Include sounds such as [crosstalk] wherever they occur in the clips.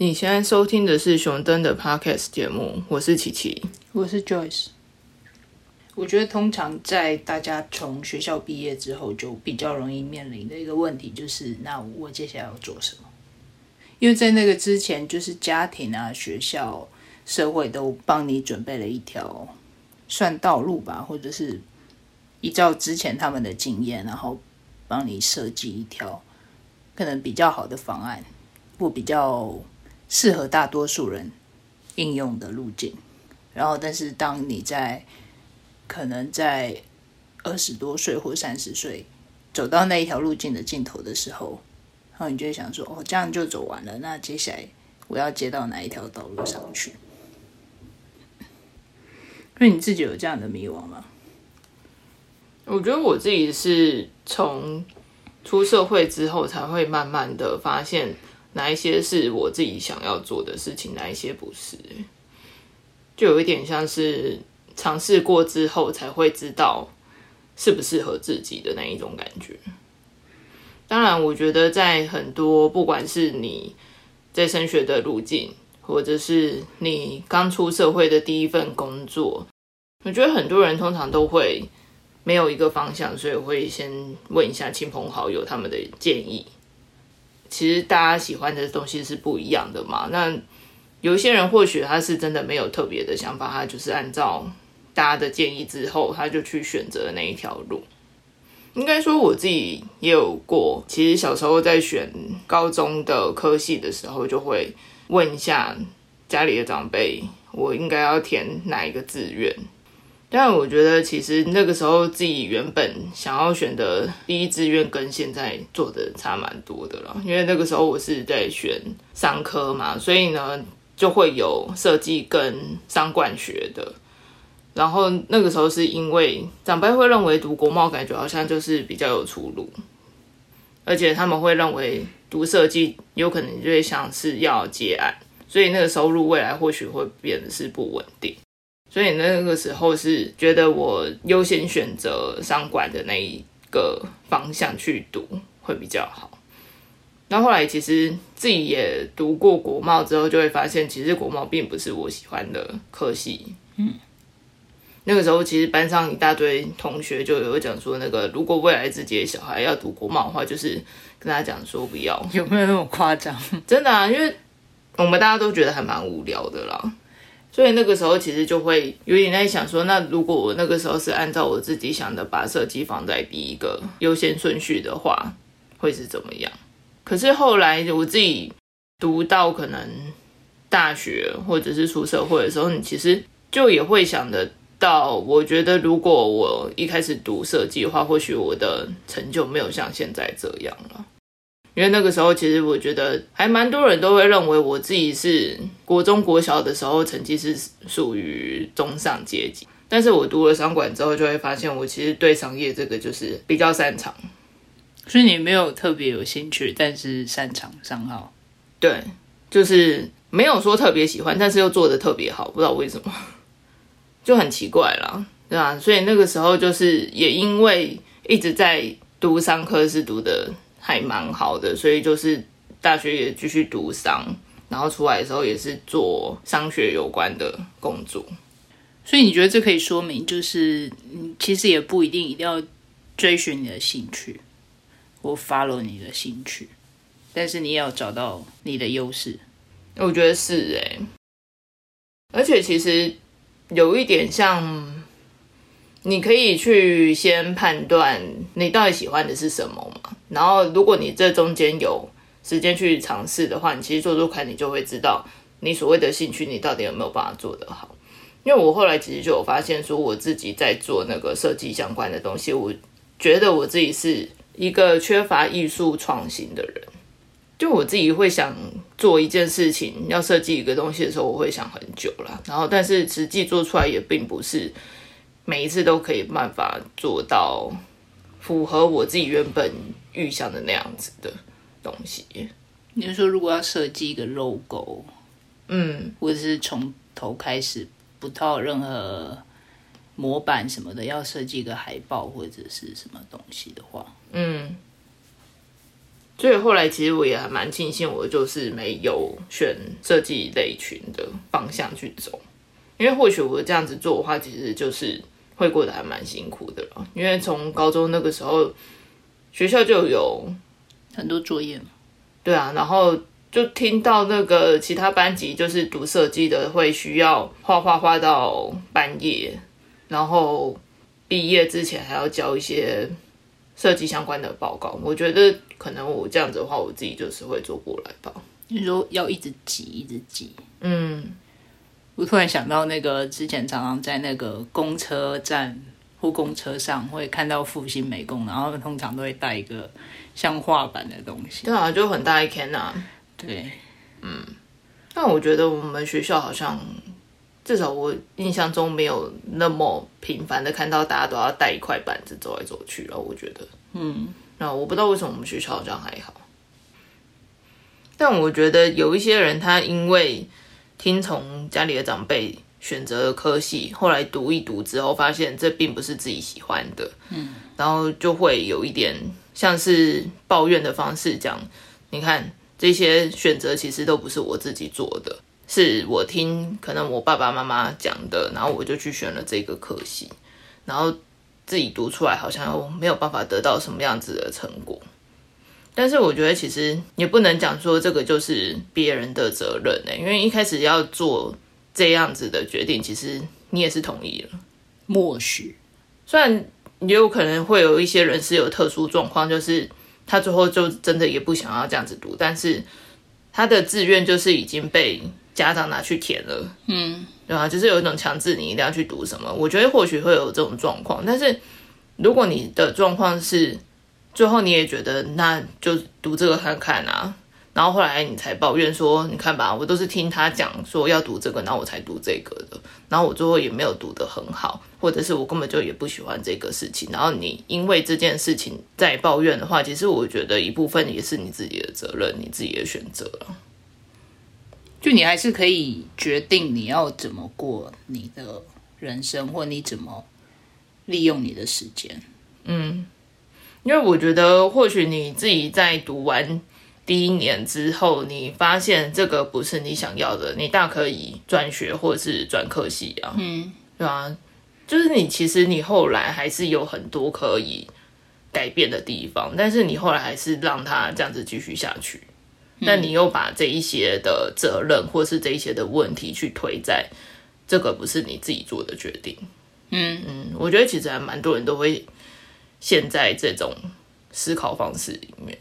你现在收听的是熊登的 Podcast 节目，我是琪琪，我是 Joyce。我觉得通常在大家从学校毕业之后，就比较容易面临的一个问题就是，那我接下来要做什么？因为在那个之前，就是家庭啊、学校、社会都帮你准备了一条算道路吧，或者是依照之前他们的经验，然后帮你设计一条可能比较好的方案，或比较。适合大多数人应用的路径，然后，但是当你在可能在二十多岁或三十岁走到那一条路径的尽头的时候，然后你就会想说：“哦，这样就走完了，那接下来我要接到哪一条道路上去？”因为你自己有这样的迷惘吗？我觉得我自己是从出社会之后才会慢慢的发现。哪一些是我自己想要做的事情，哪一些不是？就有一点像是尝试过之后才会知道适不适合自己的那一种感觉。当然，我觉得在很多不管是你在升学的路径，或者是你刚出社会的第一份工作，我觉得很多人通常都会没有一个方向，所以会先问一下亲朋好友他们的建议。其实大家喜欢的东西是不一样的嘛。那有些人或许他是真的没有特别的想法，他就是按照大家的建议之后，他就去选择那一条路。应该说我自己也有过，其实小时候在选高中的科系的时候，就会问一下家里的长辈，我应该要填哪一个志愿。但我觉得，其实那个时候自己原本想要选的第一志愿，跟现在做的差蛮多的了。因为那个时候我是在选商科嘛，所以呢就会有设计跟商管学的。然后那个时候是因为长辈会认为读国贸感觉好像就是比较有出路，而且他们会认为读设计有可能就会像是要接案，所以那个收入未来或许会变得是不稳定。所以那个时候是觉得我优先选择商管的那一个方向去读会比较好。那后来其实自己也读过国贸之后，就会发现其实国贸并不是我喜欢的科系。嗯，那个时候其实班上一大堆同学就有讲说，那个如果未来自己的小孩要读国贸的话，就是跟他讲说不要。有没有那么夸张？真的啊，因为我们大家都觉得还蛮无聊的啦。所以那个时候其实就会有点在想说，那如果我那个时候是按照我自己想的把设计放在第一个优先顺序的话，会是怎么样？可是后来我自己读到可能大学或者是出社会的时候，你其实就也会想得到，我觉得如果我一开始读设计的话，或许我的成就没有像现在这样了。因为那个时候，其实我觉得还蛮多人都会认为我自己是国中国小的时候成绩是属于中上阶级，但是我读了商管之后，就会发现我其实对商业这个就是比较擅长。所以你没有特别有兴趣，但是擅长商号。对，就是没有说特别喜欢，但是又做的特别好，不知道为什么，就很奇怪啦，对啊？所以那个时候就是也因为一直在读商科，是读的。还蛮好的，所以就是大学也继续读商，然后出来的时候也是做商学有关的工作。所以你觉得这可以说明，就是你，其实也不一定一定要追寻你的兴趣或 follow 你的兴趣，但是你也要找到你的优势。我觉得是哎，而且其实有一点像。你可以去先判断你到底喜欢的是什么嘛，然后如果你这中间有时间去尝试的话，你其实做做看，你就会知道你所谓的兴趣，你到底有没有办法做得好。因为我后来其实就有发现，说我自己在做那个设计相关的东西，我觉得我自己是一个缺乏艺术创新的人。就我自己会想做一件事情，要设计一个东西的时候，我会想很久了，然后但是实际做出来也并不是。每一次都可以办法做到符合我自己原本预想的那样子的东西。你是说，如果要设计一个 logo，嗯，或者是从头开始不套任何模板什么的，要设计一个海报或者是什么东西的话，嗯，所以后来其实我也还蛮庆幸，我就是没有选设计类群的方向去走，因为或许我这样子做的话，其实就是会过得还蛮辛苦的了。因为从高中那个时候，学校就有很多作业嘛，对啊，然后就听到那个其他班级就是读设计的会需要画画画到半夜，然后毕业之前还要交一些设计相关的报告。我觉得可能我这样子的话，我自己就是会做不来吧。你说要一直挤，一直挤。嗯，我突然想到那个之前常常在那个公车站或公车上会看到复兴美工，然后通常都会带一个像画板的东西。对啊，就很大一 can 啊。对，但我觉得我们学校好像，至少我印象中没有那么频繁的看到大家都要带一块板子走来走去了。我觉得，嗯，那我不知道为什么我们学校好像还好。但我觉得有一些人，他因为听从家里的长辈选择了科系，后来读一读之后，发现这并不是自己喜欢的，嗯，然后就会有一点像是抱怨的方式讲，你看这些选择其实都不是我自己做的，是我听可能我爸爸妈妈讲的，然后我就去选了这个科系，然后自己读出来好像又没有办法得到什么样子的成果。但是我觉得其实也不能讲说这个就是别人的责任呢、因为一开始要做这样子的决定，其实你也是同意了。默许。虽然也有可能会有一些人是有特殊状况，就是他最后就真的也不想要这样子读，但是他的志愿就是已经被家长拿去填了，嗯，对吧？就是有一种强制你一定要去读什么。我觉得或许会有这种状况，但是如果你的状况是最后你也觉得那就读这个看看啊，然后后来你才抱怨说，你看吧，我都是听他讲说要读这个，然后我才读这个的，然后我最后也没有读得很好，或者是我根本就也不喜欢这个事情，然后你因为这件事情在抱怨的话，其实我觉得一部分也是你自己的责任，你自己的选择了。就你还是可以决定你要怎么过你的人生，或你怎么利用你的时间。嗯因为我觉得，或许你自己在读完第一年之后，你发现这个不是你想要的，你大可以转学或者是转科系啊，嗯，对啊，就是你其实你后来还是有很多可以改变的地方，但是你后来还是让它这样子继续下去，但你又把这一些的责任或是这一些的问题去推在这个不是你自己做的决定，嗯。嗯，我觉得其实还蛮多人都会陷在这种思考方式里面。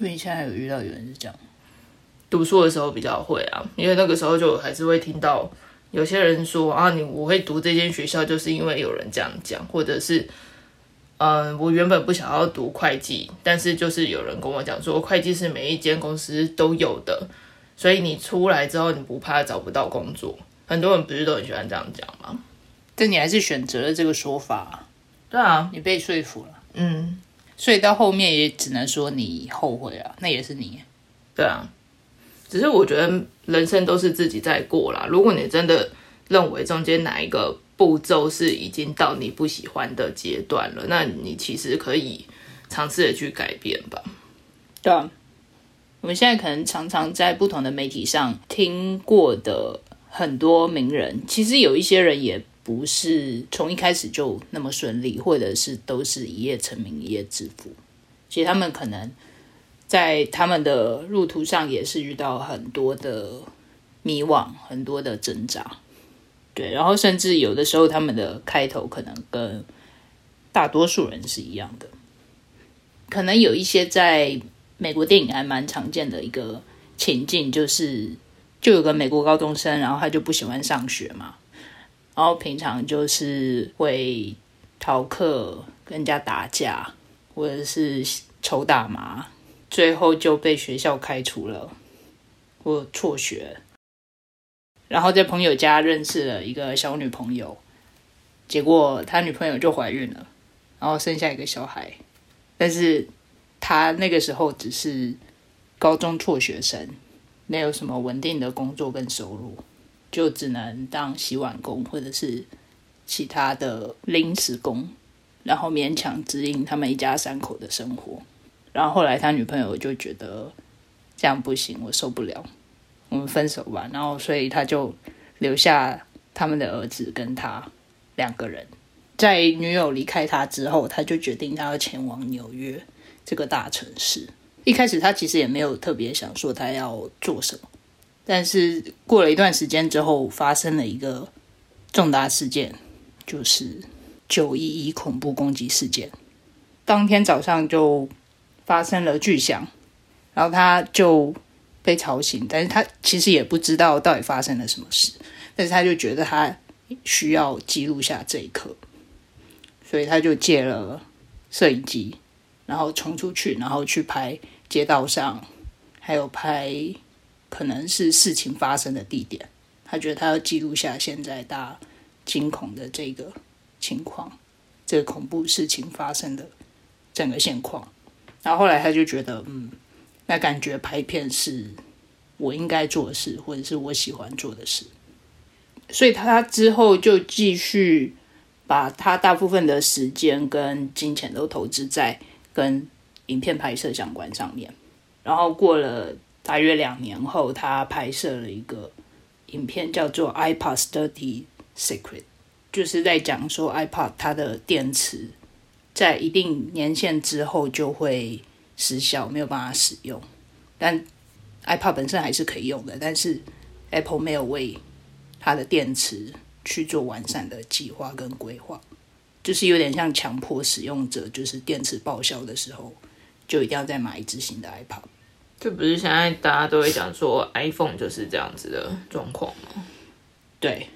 因为现在有遇到有人是这样，读书的时候比较会啊，因为那个时候就还是会听到有些人说啊，你我会读这间学校，就是因为有人这样讲，或者是嗯，我原本不想要读会计，但是就是有人跟我讲说，会计是每一间公司都有的，所以你出来之后你不怕找不到工作。很多人不是都很喜欢这样讲吗？但你还是选择了这个说法，对啊，你被说服了，嗯，所以到后面也只能说你后悔了，那也是你。对啊，只是我觉得人生都是自己在过啦。如果你真的认为中间哪一个步骤是已经到你不喜欢的阶段了，那你其实可以尝试的去改变吧。对啊，我们现在可能常常在不同的媒体上听过的很多名人，其实有一些人也不是从一开始就那么顺利，或者是都是一夜成名、一夜致富。其实他们可能在他们的路途上也是遇到很多的迷惘，很多的挣扎。对，然后甚至有的时候他们的开头可能跟大多数人是一样的，可能有一些在美国电影还蛮常见的一个情境，就是就有个美国高中生，然后他就不喜欢上学嘛，然后平常就是会逃课、跟人家打架，或者是抽大麻，最后就被学校开除了我辍学，然后在朋友家认识了一个小女朋友，结果他女朋友就怀孕了，然后生下一个小孩。但是他那个时候只是高中辍学生，没有什么稳定的工作跟收入，就只能当洗碗工或者是其他的临时工，然后勉强指引他们一家三口的生活。然后后来他女朋友就觉得这样不行，我受不了，我们分手吧。然后所以他就留下他们的儿子跟他两个人。在女友离开他之后，他就决定他要前往纽约这个大城市。一开始他其实也没有特别想说他要做什么，但是过了一段时间之后，发生了一个重大事件，就是九一一恐怖攻击事件。当天早上就发生了巨响，然后他就被吵醒，但是他其实也不知道到底发生了什么事，但是他就觉得他需要记录下这一刻。所以他就借了摄影机，然后冲出去，然后去拍街道上，还有拍可能是事情发生的地点。他觉得他要记录下现在大家惊恐的这个情况，这个恐怖事情发生的整个现况。然后后来他就觉得，嗯，那感觉拍片是我应该做的事，或者是我喜欢做的事。所以他之后就继续。把他大部分的时间跟金钱都投资在跟影片拍摄相关上面，然后过了大约两年后，他拍摄了一个影片，叫做《iPod Dirty Secret》，就是在讲说 iPod 它的电池在一定年限之后就会失效，没有办法使用。但 iPod 本身还是可以用的，但是 Apple 没有为它的电池。去做完善的计划跟规划，就是有点像强迫使用者，就是电池报销的时候，就一定要再买一只新的 iPod。这不是现在大家都会讲说 iPhone 就是这样子的状况吗？对。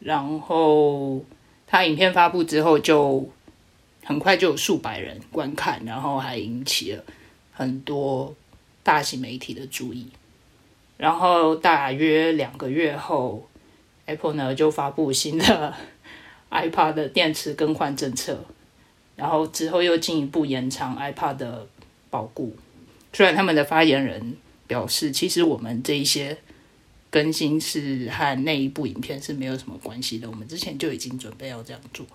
然后他影片发布之后，就很快就有数百人观看，然后还引起了很多大型媒体的注意。然后大约两个月后。Apple 呢就发布新的 [laughs] iPad 的电池更换政策，然后之后又进一步延长 iPad 的保固。虽然他们的发言人表示，其实我们这一些更新是和那一部影片是没有什么关系的，我们之前就已经准备要这样做。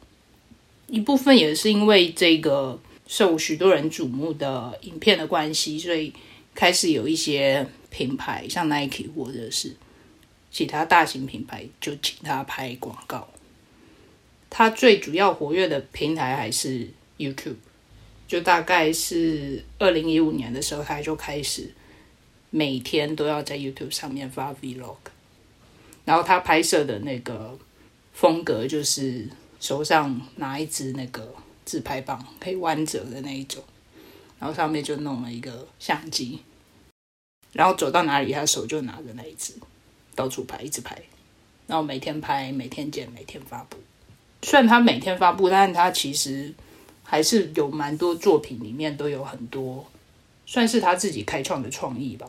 一部分也是因为这个受许多人瞩目的影片的关系，所以开始有一些品牌，像 Nike 或者是。其他大型品牌就请他拍广告。他最主要活跃的平台还是 YouTube，就大概是二零一五年的时候，他就开始每天都要在 YouTube 上面发 Vlog。然后他拍摄的那个风格就是手上拿一支那个自拍棒，可以弯折的那一种，然后上面就弄了一个相机，然后走到哪里，他手就拿着那一支。到处拍，一直拍，然后每天拍，每天剪，每天发布。虽然他每天发布，但是他其实还是有蛮多作品，里面都有很多算是他自己开创的创意吧。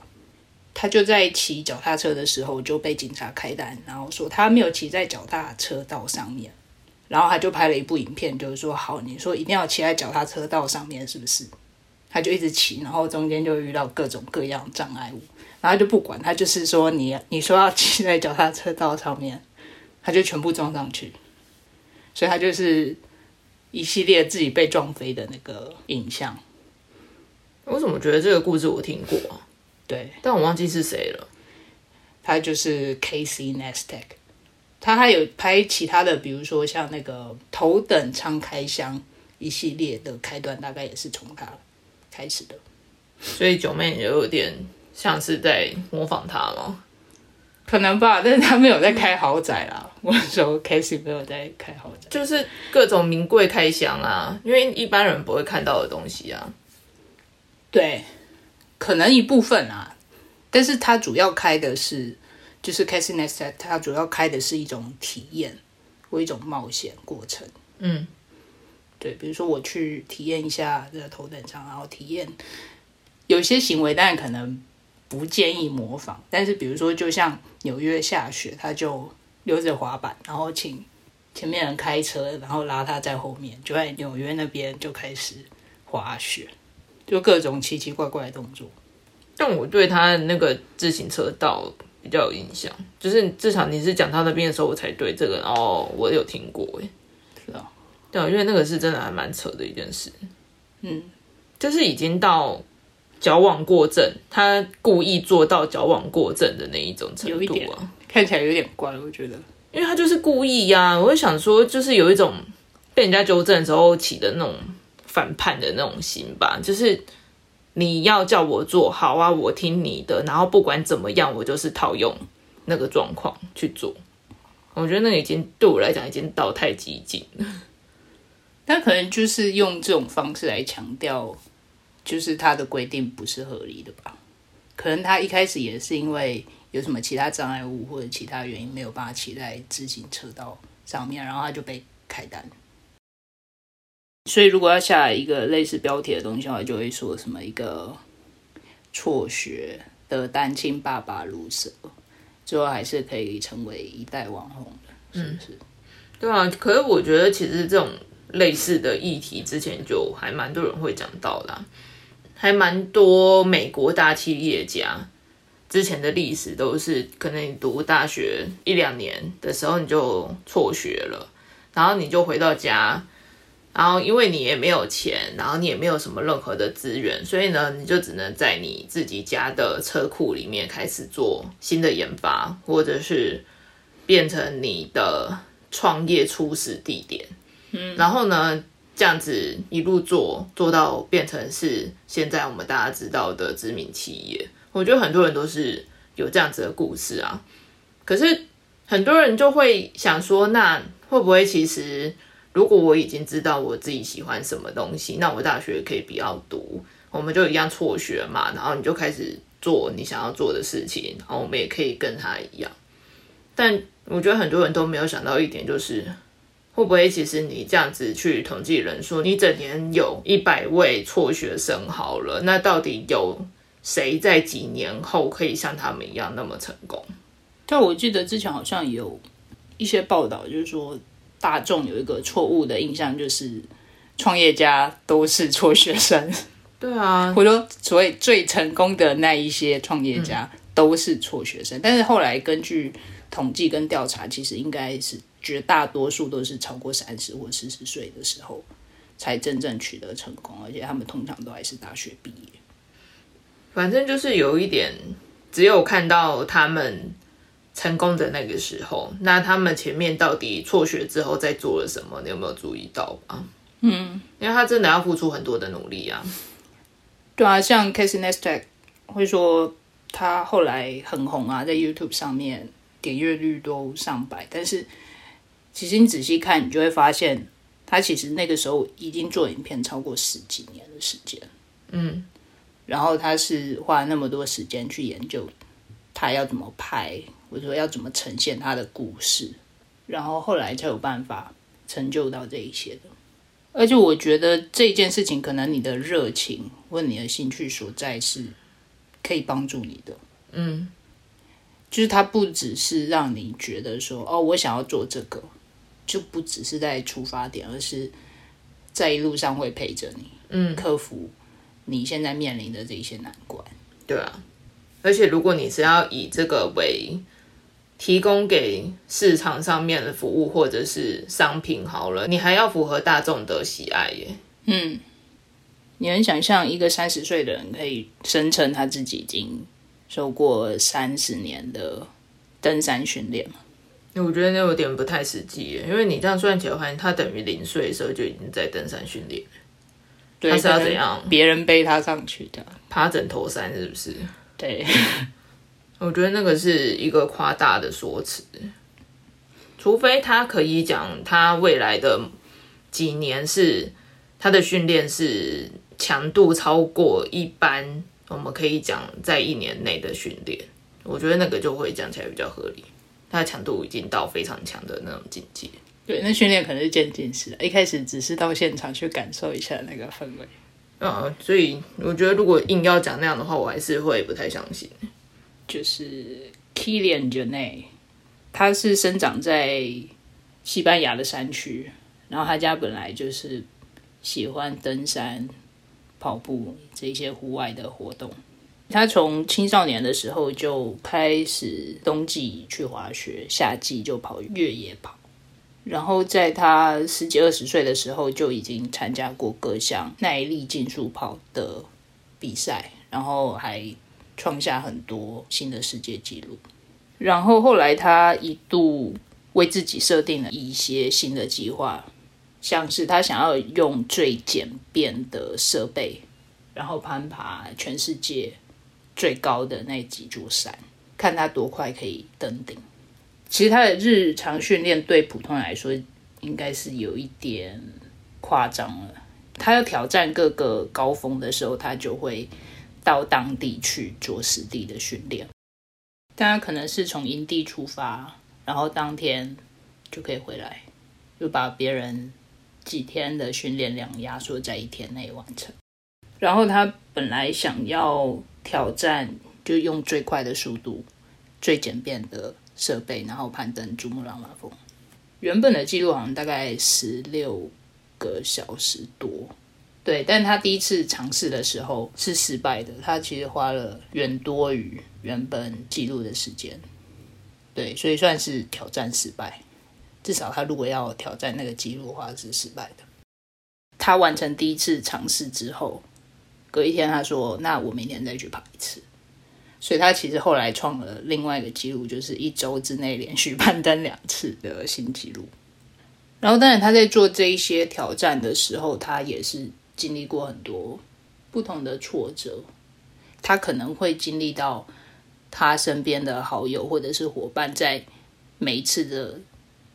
他就在骑脚踏车的时候就被警察开单，然后说他没有骑在脚踏车道上面，然后他就拍了一部影片，就是说好，你说一定要骑在脚踏车道上面，是不是？他就一直骑，然后中间就遇到各种各样障碍物。然后就不管他，就是说你你说要骑在脚踏车道上面，他就全部撞上去，所以他就是一系列自己被撞飞的那个影像。我怎么觉得这个故事我听过啊？对，但我忘记是谁了。他就是 Casey Neistat，他还有拍其他的，比如说像那个头等舱开箱一系列的开端，大概也是从他开始的。所以九妹也有点。像是在模仿他吗？可能吧，但是他没有在开豪宅啦。[laughs] 我说 Casey 没有在开豪宅，就是各种名贵开箱啊，因为一般人不会看到的东西啊。对，可能一部分啊，但是他主要开的是，就是 Casey Next，他主要开的是一种体验或一种冒险过程。嗯，对，比如说我去体验一下这个头等舱，然后体验有些行为，但可能。不建议模仿，但是比如说，就像纽约下雪，他就溜着滑板，然后请前面人开车，然后拉他在后面，就在纽约那边就开始滑雪，就各种奇奇怪怪的动作。但我对他那个自行车道比较有印象，就是至少你是讲他那边的时候，我才对这个哦，我有听过哎，是啊，对啊，因为那个是真的还蛮扯的一件事，嗯。就是已经到矫枉过正，他故意做到矫枉过正的那一种程度有一点度啊。看起来有点怪，我觉得。因为他就是故意呀、我会想说，就是有一种被人家纠正的时候起的那种反叛的那种心吧，就是你要叫我做好啊，我听你的，然后不管怎么样，我就是套用那个状况去做。我觉得那个已经对我来讲已经到太激进了。他可能就是用这种方式来强调，就是他的规定不是合理的吧？可能他一开始也是因为有什么其他障碍物或者其他原因没有办法骑在自行车道上面，然后他就被开单。所以如果要下一个类似标题的东西的话，就会说什么一个辍学的单亲爸爸如蛇，最后还是可以成为一代网红的，是不是？对啊，可是我觉得其实这种类似的议题之前就还蛮多人会讲到的、还蛮多美国大企业家之前的历史都是，可能你读大学一两年的时候你就辍学了，然后你就回到家，然后因为你也没有钱，然后你也没有什么任何的资源，所以呢，你就只能在你自己家的车库里面开始做新的研发，或者是变成你的创业初始地点。嗯，然后呢，这样子一路做做到变成是现在我们大家知道的知名企业。我觉得很多人都是有这样子的故事啊。可是很多人就会想说，那会不会其实如果我已经知道我自己喜欢什么东西，那我大学可以不要读，我们就一样辍学嘛，然后你就开始做你想要做的事情，然后我们也可以跟他一样。但我觉得很多人都没有想到一点，就是会不会其实你这样子去统计人数，你整年有一百位辍学生好了，那到底有谁在几年后可以像他们一样那么成功？但我记得之前好像有一些报道，就是说大众有一个错误的印象，就是创业家都是辍学生，对啊，或者说所谓最成功的那一些创业家都是辍学生。但是后来根据统计跟调查，其实应该是绝大多数都是超过三十或四十岁的时候才真正取得成功，而且他们通常都还是大学毕业。反正就是有一点，只有看到他们成功的那个时候，那他们前面到底辍学之后在做了什么，你有没有注意到啊？嗯，因为他真的要付出很多的努力啊。对啊，像 Casey Neistat 会说他后来很红啊，在 YouTube 上面点阅率都上百，但是其实你仔细看，你就会发现他其实那个时候已经做影片超过十几年的时间。嗯，然后他是花那么多时间去研究他要怎么拍，或者说要怎么呈现他的故事，然后后来才有办法成就到这一些的。而且我觉得这件事情，可能你的热情或你的兴趣所在是可以帮助你的。嗯，就是它不只是让你觉得说，哦，我想要做这个，就不只是在出发点，而是在一路上会陪着你，嗯，克服你现在面临的这一些难关。对啊。而且如果你是要以这个为提供给市场上面的服务或者是商品好了，你还要符合大众的喜爱耶。嗯，你能想象一个三十岁的人可以声称他自己已经受过三十年的登山训练吗？我觉得那有点不太实际，因为你这样算起来的话，他等于零岁的时候就已经在登山训练，对，他是要怎样别人背他上去的。爬枕头山是不是？对，[laughs] 我觉得那个是一个夸大的说辞，除非他可以讲他未来的几年是他的训练是强度超过一般，我们可以讲在一年内的训练，我觉得那个就会讲起来比较合理。他的强度已经到非常强的那种境界。对，那训练可能是渐进式的，一开始只是到现场去感受一下那个氛围。啊，所以我觉得如果硬要讲那样的话，我还是会不太相信。就是 Kilian Jornet，他是生长在西班牙的山区，然后他家本来就是喜欢登山、跑步这些户外的活动。他从青少年的时候就开始冬季去滑雪，夏季就跑越野跑。然后在他十几二十岁的时候就已经参加过各项耐力竞速跑的比赛，然后还创下很多新的世界纪录。然后后来他一度为自己设定了一些新的计划，像是他想要用最简便的设备，然后攀爬全世界最高的那几座山，看他多快可以登顶。其实他的日常训练对普通人来说应该是有一点夸张了。他要挑战各个高峰的时候，他就会到当地去做实地的训练。大家可能是从营地出发，然后当天就可以回来，就把别人几天的训练量压缩在一天内完成。然后他本来想要挑战，就用最快的速度、最简便的。设备，然后攀登珠穆朗玛峰。原本的记录好像大概十六个小时多，对。但他第一次尝试的时候是失败的，他其实花了远多于原本记录的时间，对，所以算是挑战失败。至少他如果要挑战那个记录的话是失败的。他完成第一次尝试之后，隔一天他说：“那我明天再去跑一次。”所以他其实后来创了另外一个记录，就是一周之内连续攀登两次的新纪录。然后，当然他在做这一些挑战的时候，他也是经历过很多不同的挫折。他可能会经历到他身边的好友或者是伙伴在每一次的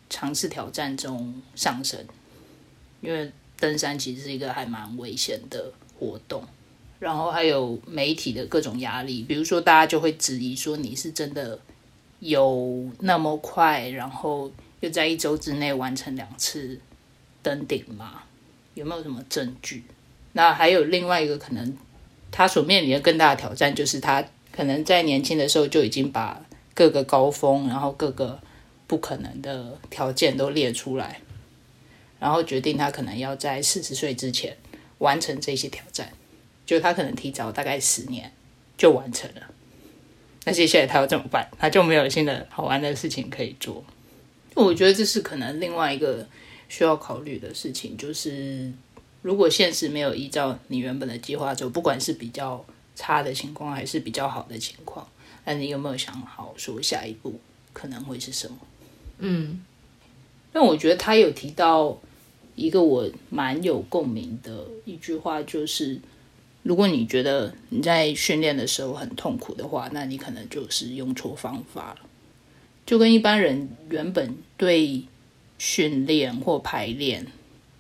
尝试挑战中上升，因为登山其实是一个还蛮危险的活动。然后还有媒体的各种压力，比如说大家就会质疑说你是真的有那么快，然后又在一周之内完成两次登顶吗？有没有什么证据？那还有另外一个可能，他所面临的更大的挑战就是他可能在年轻的时候就已经把各个高峰，然后各个不可能的条件都列出来，然后决定他可能要在四十岁之前完成这些挑战。就他可能提早大概十年就完成了，那接下来他要怎么办？他就没有新的好玩的事情可以做。我觉得这是可能另外一个需要考虑的事情，就是如果现实没有依照你原本的计划走，不管是比较差的情况还是比较好的情况，那你有没有想好说下一步可能会是什么？嗯，那我觉得他有提到一个我蛮有共鸣的一句话，就是。如果你觉得你在训练的时候很痛苦的话，那你可能就是用错方法了。就跟一般人原本对训练或排练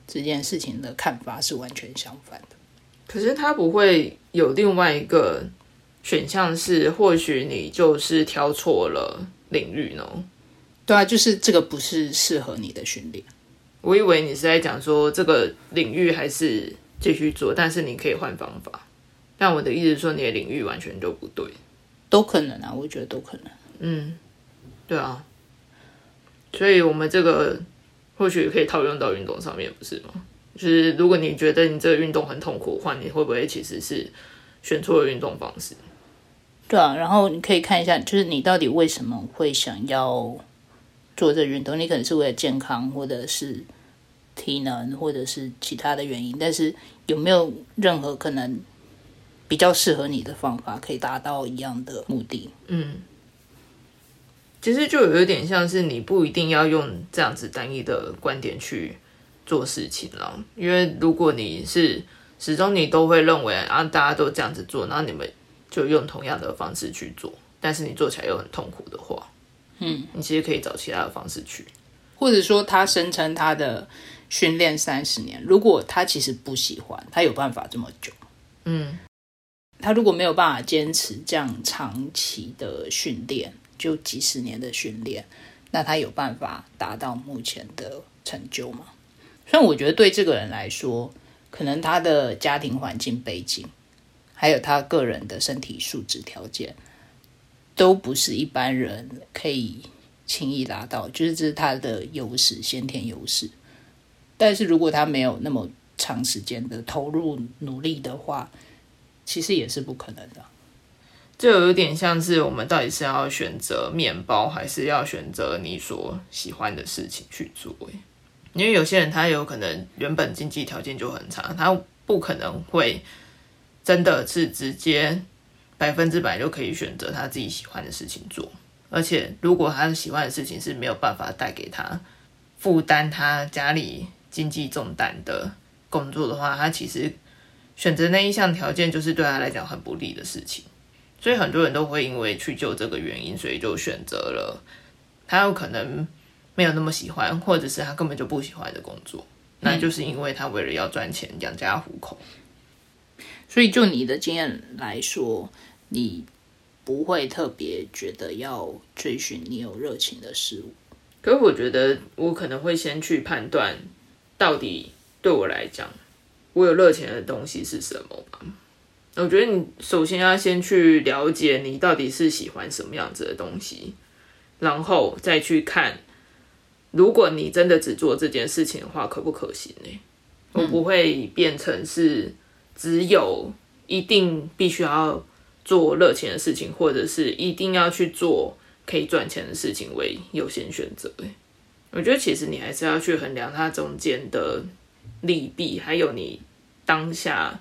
这件事情的看法是完全相反的。可是他不会有另外一个选项，是或许你就是挑错了领域呢？对啊，就是这个不是适合你的训练。我以为你是在讲说这个领域还是。继续做，但是你可以换方法。但我的意思是说，你的领域完全就不对，都可能啊，我觉得都可能。嗯，对啊。所以，我们这个或许可以套用到运动上面，不是吗？就是如果你觉得你这个运动很痛苦的话，你会不会其实是选错了运动方式？对啊，然后你可以看一下，就是你到底为什么会想要做这运动？你可能是为了健康，或者是。体能或者是其他的原因，但是有没有任何可能比较适合你的方法，可以达到一样的目的？嗯，其实就有一点像是你不一定要用这样子单一的观点去做事情了，因为如果你是始终你都会认为啊大家都这样子做，然后你们就用同样的方式去做，但是你做起来又很痛苦的话，嗯，你其实可以找其他的方式去，或者说他声称他的。训练三十年，如果他其实不喜欢，他有办法这么久。嗯，他如果没有办法坚持这样长期的训练，就几十年的训练，那他有办法达到目前的成就吗？虽然我觉得对这个人来说，可能他的家庭环境背景，还有他个人的身体素质条件，都不是一般人可以轻易达到，就是这是他的优势，先天优势。但是如果他没有那么长时间的投入努力的话，其实也是不可能的。就有点像是我们到底是要选择面包，还是要选择你所喜欢的事情去做？因为有些人他有可能原本经济条件就很差，他不可能会真的是直接百分之百就可以选择他自己喜欢的事情做。而且如果他喜欢的事情是没有办法带给他负担他家里经济重担的工作的话，他其实选择那一项条件就是对他来讲很不利的事情。所以很多人都会因为去就这个原因，所以就选择了他有可能没有那么喜欢，或者是他根本就不喜欢的工作。那就是因为他为了要赚钱养家糊口。所以就你的经验来说，你不会特别觉得要追寻你有热情的事物。可是我觉得我可能会先去判断，到底对我来讲，我有热情的东西是什么吧。我觉得你首先要先去了解你到底是喜欢什么样子的东西，然后再去看，如果你真的只做这件事情的话，可不可行呢？我不会变成是只有一定必须要做热情的事情，或者是一定要去做可以赚钱的事情为优先选择。我觉得其实你还是要去衡量它中间的利弊，还有你当下。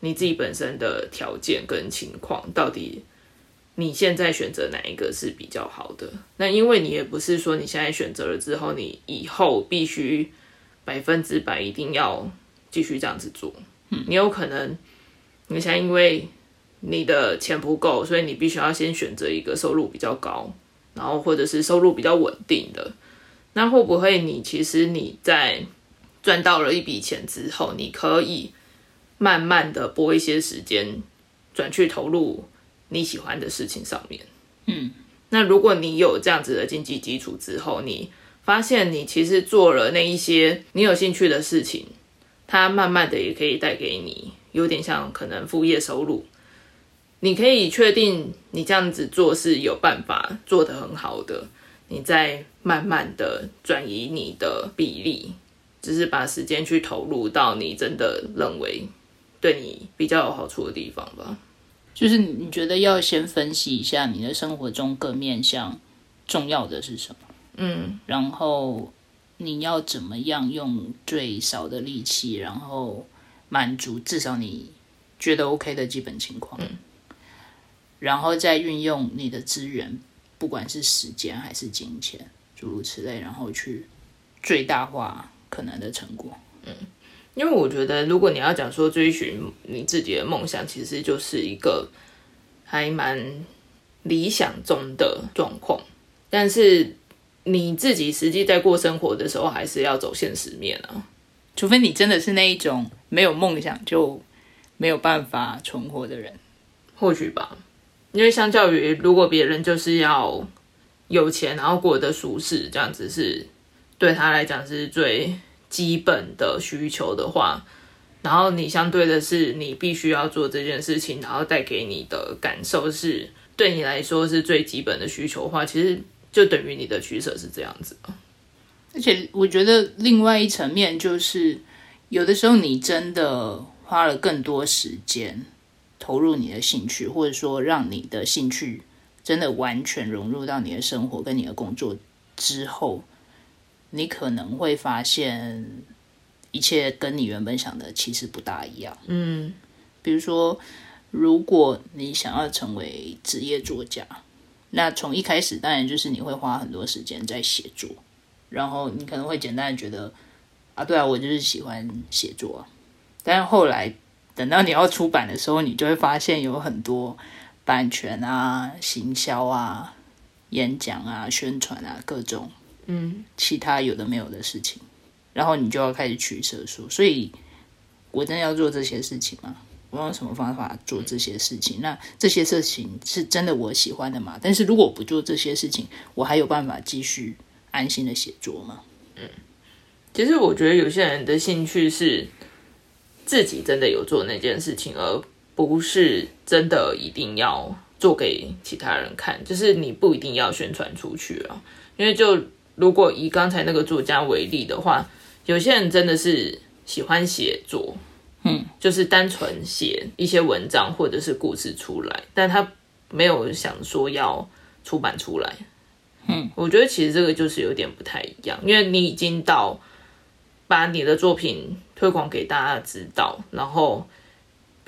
你自己本身的条件跟情况，到底你现在选择哪一个是比较好的？那因为你也不是说你现在选择了之后，你以后必须百分之百一定要继续这样子做。嗯，你有可能你现在因为你的钱不够，所以你必须要先选择一个收入比较高，然后或者是收入比较稳定的。那会不会你其实你在赚到了一笔钱之后，你可以？慢慢的拨一些时间，转去投入你喜欢的事情上面。嗯，那如果你有这样子的经济基础之后，你发现你其实做了那一些你有兴趣的事情，它慢慢的也可以带给你有点像可能副业收入。你可以确定你这样子做是有办法做得很好的，你再慢慢的转移你的比例，只是把时间去投入到你真的认为。对你比较有好处的地方吧，就是你觉得要先分析一下你的生活中各面向重要的是什么，嗯，然后你要怎么样用最少的力气，然后满足至少你觉得 OK 的基本情况，嗯，然后再运用你的资源，不管是时间还是金钱，诸如此类，然后去最大化可能的成果，嗯。因为我觉得，如果你要讲说追寻你自己的梦想，其实就是一个还蛮理想中的状况。但是你自己实际在过生活的时候，还是要走现实面啊。除非你真的是那一种没有梦想就没有办法存活的人，或许吧。因为相较于如果别人就是要有钱，然后过得舒适，这样子是对他来讲是最。基本的需求的话，然后你相对的是，你必须要做这件事情，然后带给你的感受是对你来说是最基本的需求的话，其实就等于你的取舍是这样子。而且我觉得另外一层面就是，有的时候你真的花了更多时间投入你的兴趣，或者说让你的兴趣真的完全融入到你的生活跟你的工作之后。你可能会发现，一切跟你原本想的其实不大一样。嗯，比如说，如果你想要成为职业作家，那从一开始当然就是你会花很多时间在写作，然后你可能会简单的觉得，啊，对啊，我就是喜欢写作。但是后来等到你要出版的时候，你就会发现有很多版权啊、行销啊、演讲啊、宣传啊各种。嗯，其他有的没有的事情，然后你就要开始取舍说，所以我真的要做这些事情吗？我用什么方法做这些事情？那这些事情是真的我喜欢的吗？但是如果不做这些事情，我还有办法继续安心的写作吗？嗯，其实我觉得有些人的兴趣是自己真的有做那件事情，而不是真的一定要做给其他人看，就是你不一定要宣传出去啊，因为就。如果以刚才那个作家为例的话，有些人真的是喜欢写作，嗯，就是单纯写一些文章或者是故事出来，但他没有想说要出版出来。嗯，我觉得其实这个就是有点不太一样，因为你已经到把你的作品推广给大家知道，然后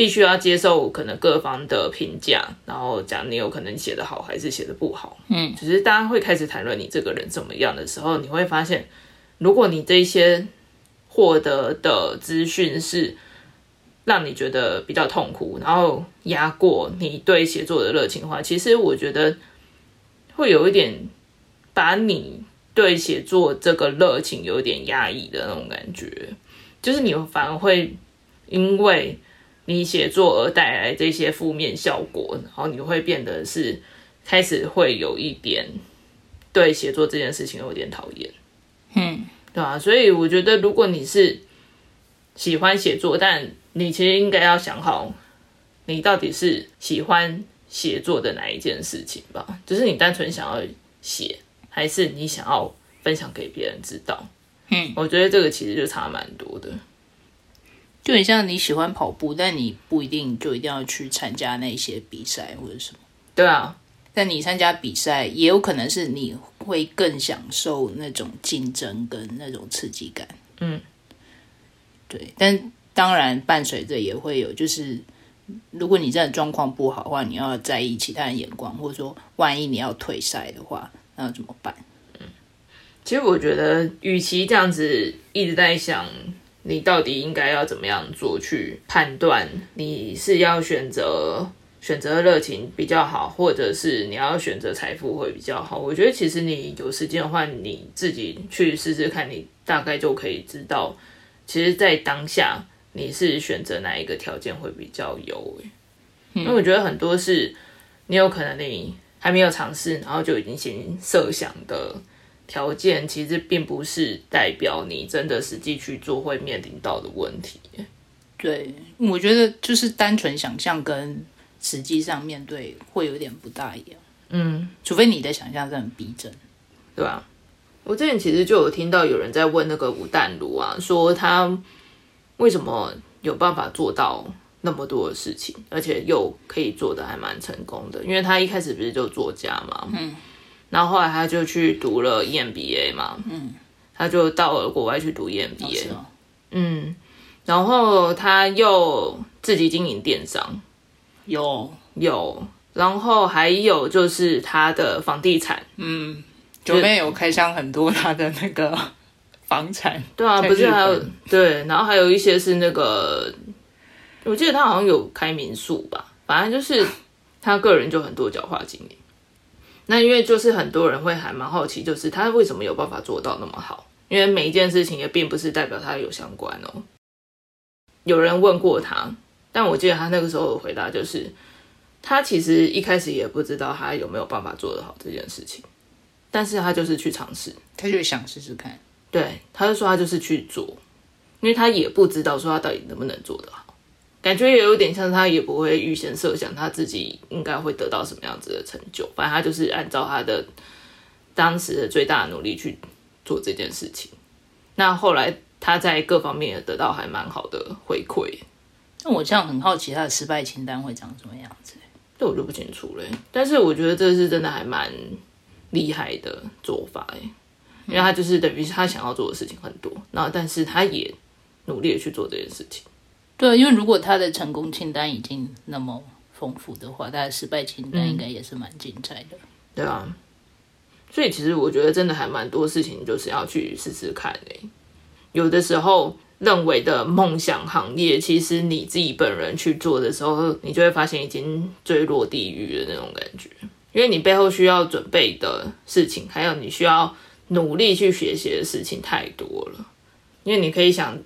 必须要接受可能各方的评价，然后讲你有可能写的好还是写的不好。嗯，只是大家会开始谈论你这个人怎么样的时候，你会发现，如果你这些获得的资讯是让你觉得比较痛苦，然后压过你对写作的热情的话，其实我觉得会有一点把你对写作这个热情有点压抑的那种感觉，就是你反而会因为你写作而带来这些负面效果，然后你会变得是开始会有一点对写作这件事情有点讨厌，嗯，对啊，所以我觉得如果你是喜欢写作，但你其实应该要想好，你到底是喜欢写作的哪一件事情吧？就是你单纯想要写，还是你想要分享给别人知道？嗯，我觉得这个其实就差蛮多的。就很像你喜欢跑步，但你不一定就一定要去参加那些比赛或者什么。对啊，但你参加比赛，也有可能是你会更享受那种竞争跟那种刺激感。嗯，对。但当然，伴随着也会有，就是如果你真的状况不好的话，你要在意其他人眼光，或者说万一你要退赛的话，那要怎么办？其实我觉得，与其这样子一直在想你到底应该要怎么样做去判断你是要选择选择热情比较好，或者是你要选择财富会比较好。我觉得其实你有时间的话，你自己去试试看，你大概就可以知道，其实，在当下你是选择哪一个条件会比较优。因为我觉得很多是你有可能你还没有尝试，然后就已经先设想的。条件其实并不是代表你真的实际去做会面临到的问题。对，我觉得就是单纯想象跟实际上面对会有点不大一样。嗯，除非你的想象是很逼真，对吧？我之前其实就有听到有人在问那个吴淡如啊，说他为什么有办法做到那么多的事情，而且又可以做的还蛮成功的，因为他一开始不是就作家嘛。嗯。然后后来他就去读了 EMBA 嘛，嗯，他就到了国外去读 EMBA，嗯，然后他又自己经营电商，有。有，然后还有就是他的房地产，嗯，九妹有开箱很多他的那个房产，对啊，不是还有对，然后还有一些是那个，我记得他好像有开民宿吧，反正就是他个人就很多角化经营。那因为就是很多人会还蛮好奇，就是他为什么有办法做到那么好？因为每一件事情也并不是代表他有相关哦。有人问过他，但我记得他那个时候的回答就是，他其实一开始也不知道他有没有办法做得好这件事情，但是他就是去尝试。他就想试试看。对，他就说他就是去做，因为他也不知道说他到底能不能做得好，感觉也有点像他也不会预先设想他自己应该会得到什么样子的成就，反正他就是按照他的当时的最大的努力去做这件事情。那后来他在各方面也得到还蛮好的回馈，那我这样很好奇，他的失败清单会长什么样子？这我就不清楚了。但是我觉得这是真的还蛮厉害的做法哎，因为他就是等于是他想要做的事情很多，然后但是他也努力的去做这件事情。对，因为如果他的成功清单已经那么丰富的话，他的失败清单应该也是蛮精彩的。对啊，所以其实我觉得真的还蛮多事情就是要去试试看诶、有的时候认为的梦想行业，其实你自己本人去做的时候，你就会发现已经坠落地狱的那种感觉，因为你背后需要准备的事情，还有你需要努力去学习的事情太多了。因为你可以想，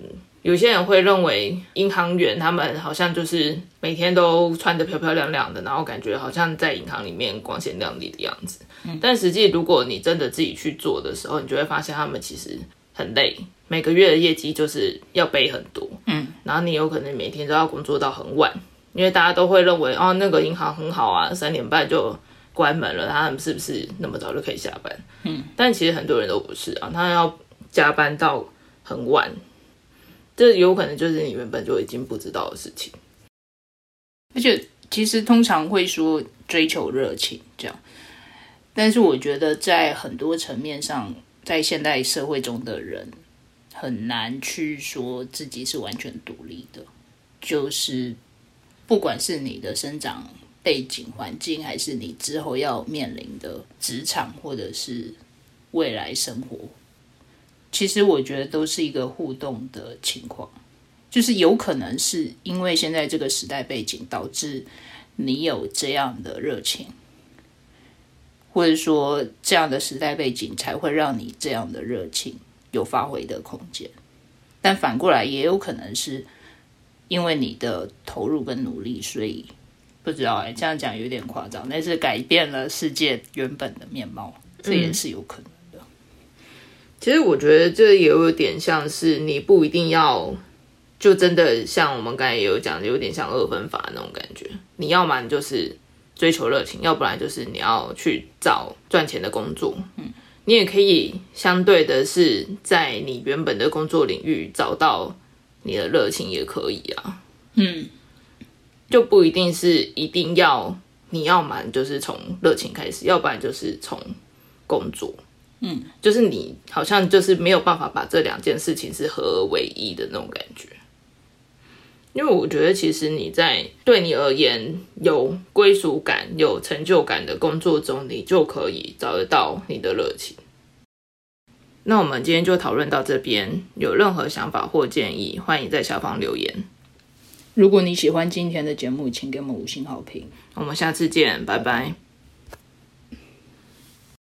有些人会认为银行员他们好像就是每天都穿得漂漂亮亮的，然后感觉好像在银行里面光鲜亮丽的样子。但实际如果你真的自己去做的时候，你就会发现他们其实很累，每个月的业绩就是要背很多。嗯，然后你有可能每天都要工作到很晚，因为大家都会认为哦，那个银行很好啊，三点半就关门了，他们是不是那么早就可以下班？嗯，但其实很多人都不是啊，他要加班到很晚，这有可能就是你原本就已经不知道的事情。而且其实通常会说追求热情这样，但是我觉得在很多层面上，在现代社会中的人很难去说自己是完全独立的，就是不管是你的生长背景环境，还是你之后要面临的职场或者是未来生活，其实我觉得都是一个互动的情况。就是有可能是因为现在这个时代背景导致你有这样的热情，或者说这样的时代背景才会让你这样的热情有发挥的空间。但反过来也有可能是因为你的投入跟努力，所以不知道哎，这样讲有点夸张，但是改变了世界原本的面貌，这也是有可能的。其实我觉得这也有点像是你不一定要。就真的像我们刚才也有讲，有点像二分法那种感觉。你要么就是追求热情，要不然就是你要去找赚钱的工作。嗯，你也可以相对的是在你原本的工作领域找到你的热情，也可以啊。嗯，就不一定是一定要你要么就是从热情开始，要不然就是从工作。嗯，就是你好像就是没有办法把这两件事情是合而为一的那种感觉。因为我觉得，其实你在对你而言有归属感、有成就感的工作中，你就可以找得到你的热情。那我们今天就讨论到这边，有任何想法或建议，欢迎在下方留言。如果你喜欢今天的节目，请给我们五星好评。我们下次见，拜拜。